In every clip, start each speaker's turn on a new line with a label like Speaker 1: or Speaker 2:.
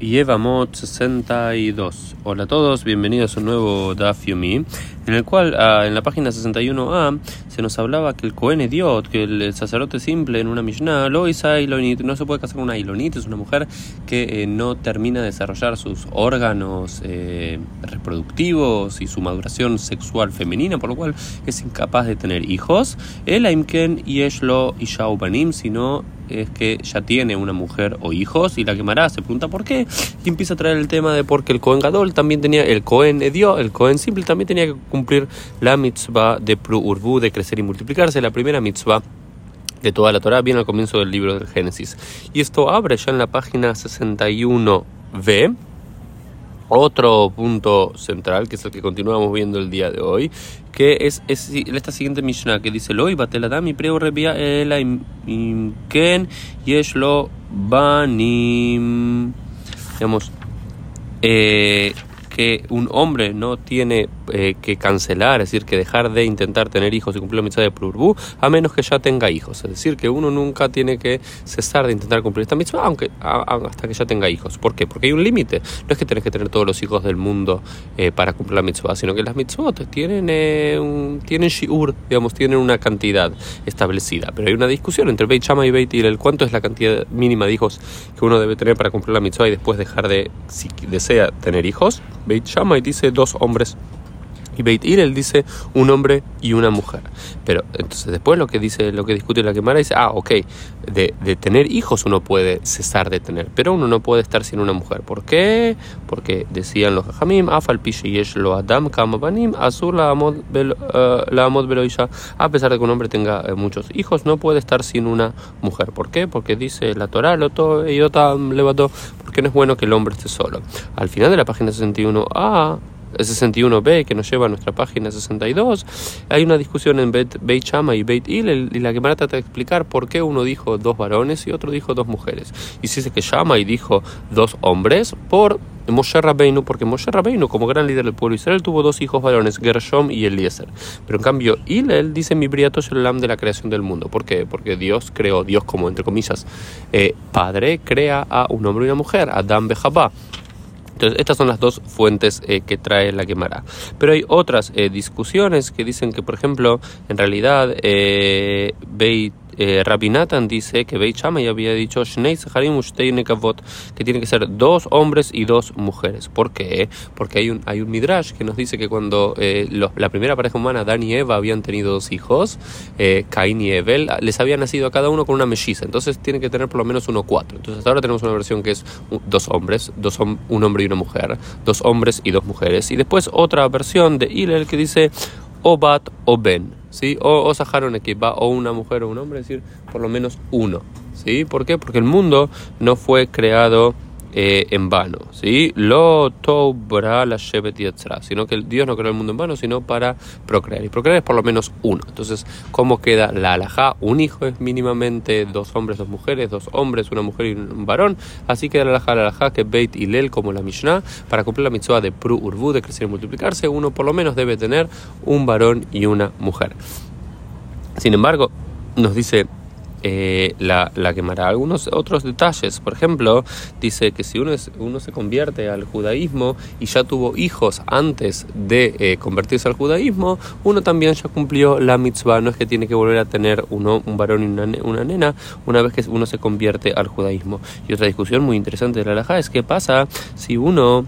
Speaker 1: Yevamot 62. Hola a todos, bienvenidos a un nuevo Daf Yomi, en el cual ah, en la página 61a se nos hablaba que el Cohen Ediot, que el, sacerdote simple en una Mishnah, lo Ilonit, no se puede casar con una Ilonit, es una mujer que eh, no termina de desarrollar sus órganos eh, reproductivos y su maduración sexual femenina, por lo cual es incapaz de tener hijos. El Aimken Yeshlo Ishaubanim, sino es que ya tiene una mujer o hijos y la quemará. Se pregunta por qué y empieza a traer el tema de porque el Cohen Gadol también tenía, el Cohen dio, el Cohen simple también tenía que cumplir la mitzvah de Pru Urbu, de crecer y multiplicarse, la primera mitzvah de toda la Torah, bien al comienzo del libro del Génesis. Y esto abre ya en la página 61b otro punto central, que es el que continuamos viendo el día de hoy, que es, esta siguiente Mishnah que dice: Loi bateladami preu rebia ela imken yeshlo banim. Digamos, eh, que un hombre no tiene eh, que cancelar, es decir, que dejar de intentar tener hijos y cumplir la mitzvah de Plurbu, a menos que ya tenga hijos. Es decir, que uno nunca tiene que cesar de intentar cumplir esta mitzvah aunque, hasta que ya tenga hijos. ¿Por qué? Porque hay un límite. No es que tenés que tener todos los hijos del mundo eh, para cumplir la mitzvah, sino que las mitzvot tienen, eh, un, tienen shiur, digamos, tienen una cantidad establecida. Pero hay una discusión entre Beit Shammai y Beit Hillel. ¿Cuánto es la cantidad mínima de hijos que uno debe tener para cumplir la mitzvah y después dejar de, si desea, tener hijos? Beit Shammai dice dos hombres y Beit Hillel dice un hombre y una mujer. Pero entonces después lo que dice, lo que discute la quemara dice, ah, ok, de, tener hijos uno puede cesar de tener, pero uno no puede estar sin una mujer. ¿Por qué? Porque decían los hajamim, afal yesh lo adam kamabanim, azur la amod eh, a pesar de que un hombre tenga eh, muchos hijos, no puede estar sin una mujer. ¿Por qué? Porque dice la Torah, lo yotam levantó, porque no es bueno que el hombre esté solo. Al final de la página 61, ah, 61b que nos lleva a nuestra página 62, hay una discusión en Beit, Beit Shama y Beit Il y la que me trata de explicar por qué uno dijo dos varones y otro dijo dos mujeres. Y si dice que Shama y dijo dos hombres por Moshe Rabbeinu, porque Moshe Rabbeinu, como gran líder del pueblo Israel, tuvo dos hijos varones, Gershom y Eliezer. Pero en cambio, Hillel dice mi briato Shalom de la creación del mundo. ¿Por qué? Porque Dios creó, Dios como entre comillas, eh, padre, crea a un hombre y una mujer, Adam Bejabá. Entonces, estas son las dos fuentes eh, que trae la quemará. Pero hay otras eh, discusiones que dicen que, por ejemplo, en realidad, eh, eh, Rabbi dice que Beit Shammai había dicho que tiene que ser dos hombres y dos mujeres. ¿Por qué? Porque hay un, hay un midrash que nos dice que cuando eh, la primera pareja humana, Dan y Eva, habían tenido dos hijos, eh, Caín y Evel, les había nacido a cada uno con una melliza. Entonces tiene que tener por lo menos uno cuatro. Entonces ahora tenemos una versión que es dos hombres, dos un hombre y una mujer, dos hombres y dos mujeres. Y después otra versión de Hillel que dice Obat o Ben. ¿sí? O, o Saharon va o una mujer o un hombre, es decir, por lo menos uno. ¿sí? ¿Por qué? Porque el mundo no fue creado eh, en vano, ¿sí? Lo la sino que Dios no creó el mundo en vano, sino para procrear. Y procrear es por lo menos uno. Entonces, ¿cómo queda la alajá? Un hijo es mínimamente dos hombres, dos mujeres, dos hombres, una mujer y un varón. Así queda la alajá, la alajá que Beit y Lel, como la Mishnah, para cumplir la mitzvah de Pru Urbu, de crecer y multiplicarse, uno por lo menos debe tener un varón y una mujer. Sin embargo, nos dice eh, la, la, quemará. Algunos otros detalles, por ejemplo, dice que si uno, uno se convierte al judaísmo y ya tuvo hijos antes de eh, convertirse al judaísmo, uno también ya cumplió la mitzvah, no es que tiene que volver a tener uno, un varón y una, una nena una vez que uno se convierte al judaísmo. Y otra discusión muy interesante de la halajá es qué pasa si uno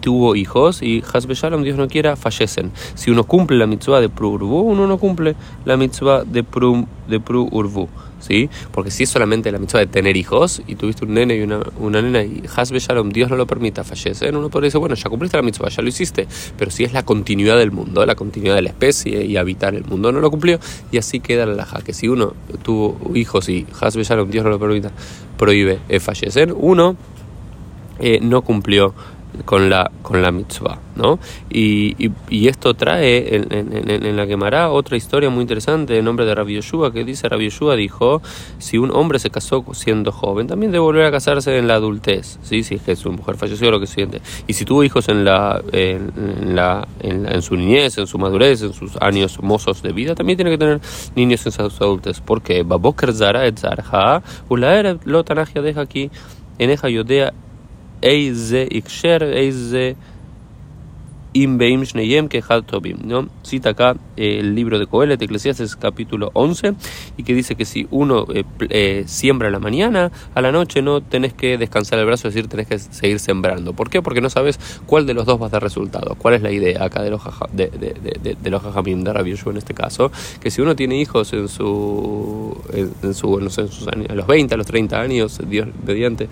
Speaker 1: tuvo hijos y Hasbe Shalom, Dios no quiera, fallecen. Si uno cumple la mitzvah de Pru Urbu, uno no cumple la mitzvah de Pru, de Pru Urbu. ¿Sí? Porque si es solamente la mitzvah de tener hijos y tuviste un nene y una, una nena y Hasbe Shalom, Dios no lo permita, fallecen, uno podría decir, bueno, ya cumpliste la mitzvah, ya lo hiciste. Pero si es la continuidad del mundo, la continuidad de la especie y habitar el mundo, no lo cumplió y así queda la laja. Que si uno tuvo hijos y Hasbe Shalom, Dios no lo permita, prohíbe eh, fallecer, uno eh, no cumplió con la, con la mitzvah. ¿no? Y, y, esto trae en, en, en, la quemará otra historia muy interesante en nombre de Rabbi Yoshua que dice Rabbi Yoshua dijo si un hombre se casó siendo joven también debe volver a casarse en la adultez ¿sí? si es que su mujer falleció lo que siente y si tuvo hijos en la en, la, en, su niñez en su madurez en sus años mozos de vida también tiene que tener niños en su adultez porque Baboker Zara et Zarha lo deja aquí en Eja Yodea Eize Iksher, Eize Imbeim Shneyem Kehad Tobim. Cita acá eh, el libro de Coelet, Eclesiastes capítulo 11, y que dice que si uno eh, eh, siembra a la mañana, a la noche no tenés que descansar el brazo, es decir, tenés que seguir sembrando. ¿Por qué? Porque no sabes cuál de los dos va a dar resultado. ¿Cuál es la idea acá de los, de, de, de, de, los jajamim, de Rabbi en este caso? Que si uno tiene hijos en su, en, su, no sé, en sus años, a los 20, a los 30 años, Dios mediante,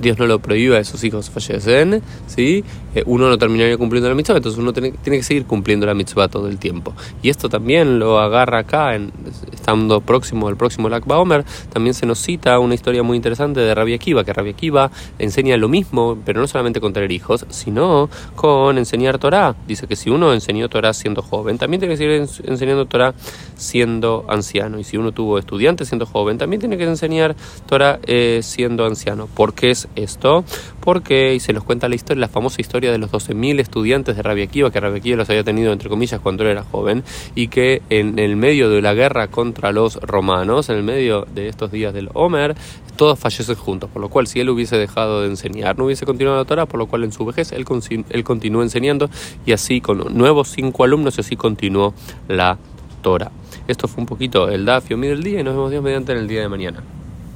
Speaker 1: Dios no lo prohíbe a sus hijos fallecen, ¿sí? Eh, uno no terminaría cumpliendo la mitzvah, entonces uno tiene, tiene, que seguir cumpliendo la mitzvah todo el tiempo. Y esto también lo agarra acá, en, estando próximo al próximo Lakba Omer, también se nos cita una historia muy interesante de Rabbi Akiva, que Rabbi Akiva enseña lo mismo, pero no solamente con tener hijos, sino con enseñar Torah. Dice que si uno enseñó Torah siendo joven, también tiene que seguir enseñando Torah siendo anciano. Y si uno tuvo estudiantes siendo joven, también tiene que enseñar Torah eh, siendo anciano. ¿Por qué es esto? Porque, y se nos cuenta la historia, la famosa historia de los 12.000 estudiantes de Rabia Akiva, que Rabia Akiva los había tenido, entre comillas, cuando él era joven, y que en el medio de la guerra contra los romanos, en el medio de estos días del Homer, todos fallecen juntos, por lo cual si él hubiese dejado de enseñar, no hubiese continuado la Torah, por lo cual en su vejez él, él continuó enseñando, y así con nuevos cinco alumnos, y así continuó la Torah. Esto fue un poquito el Dafio del día y nos vemos Dios mediante en el día de mañana.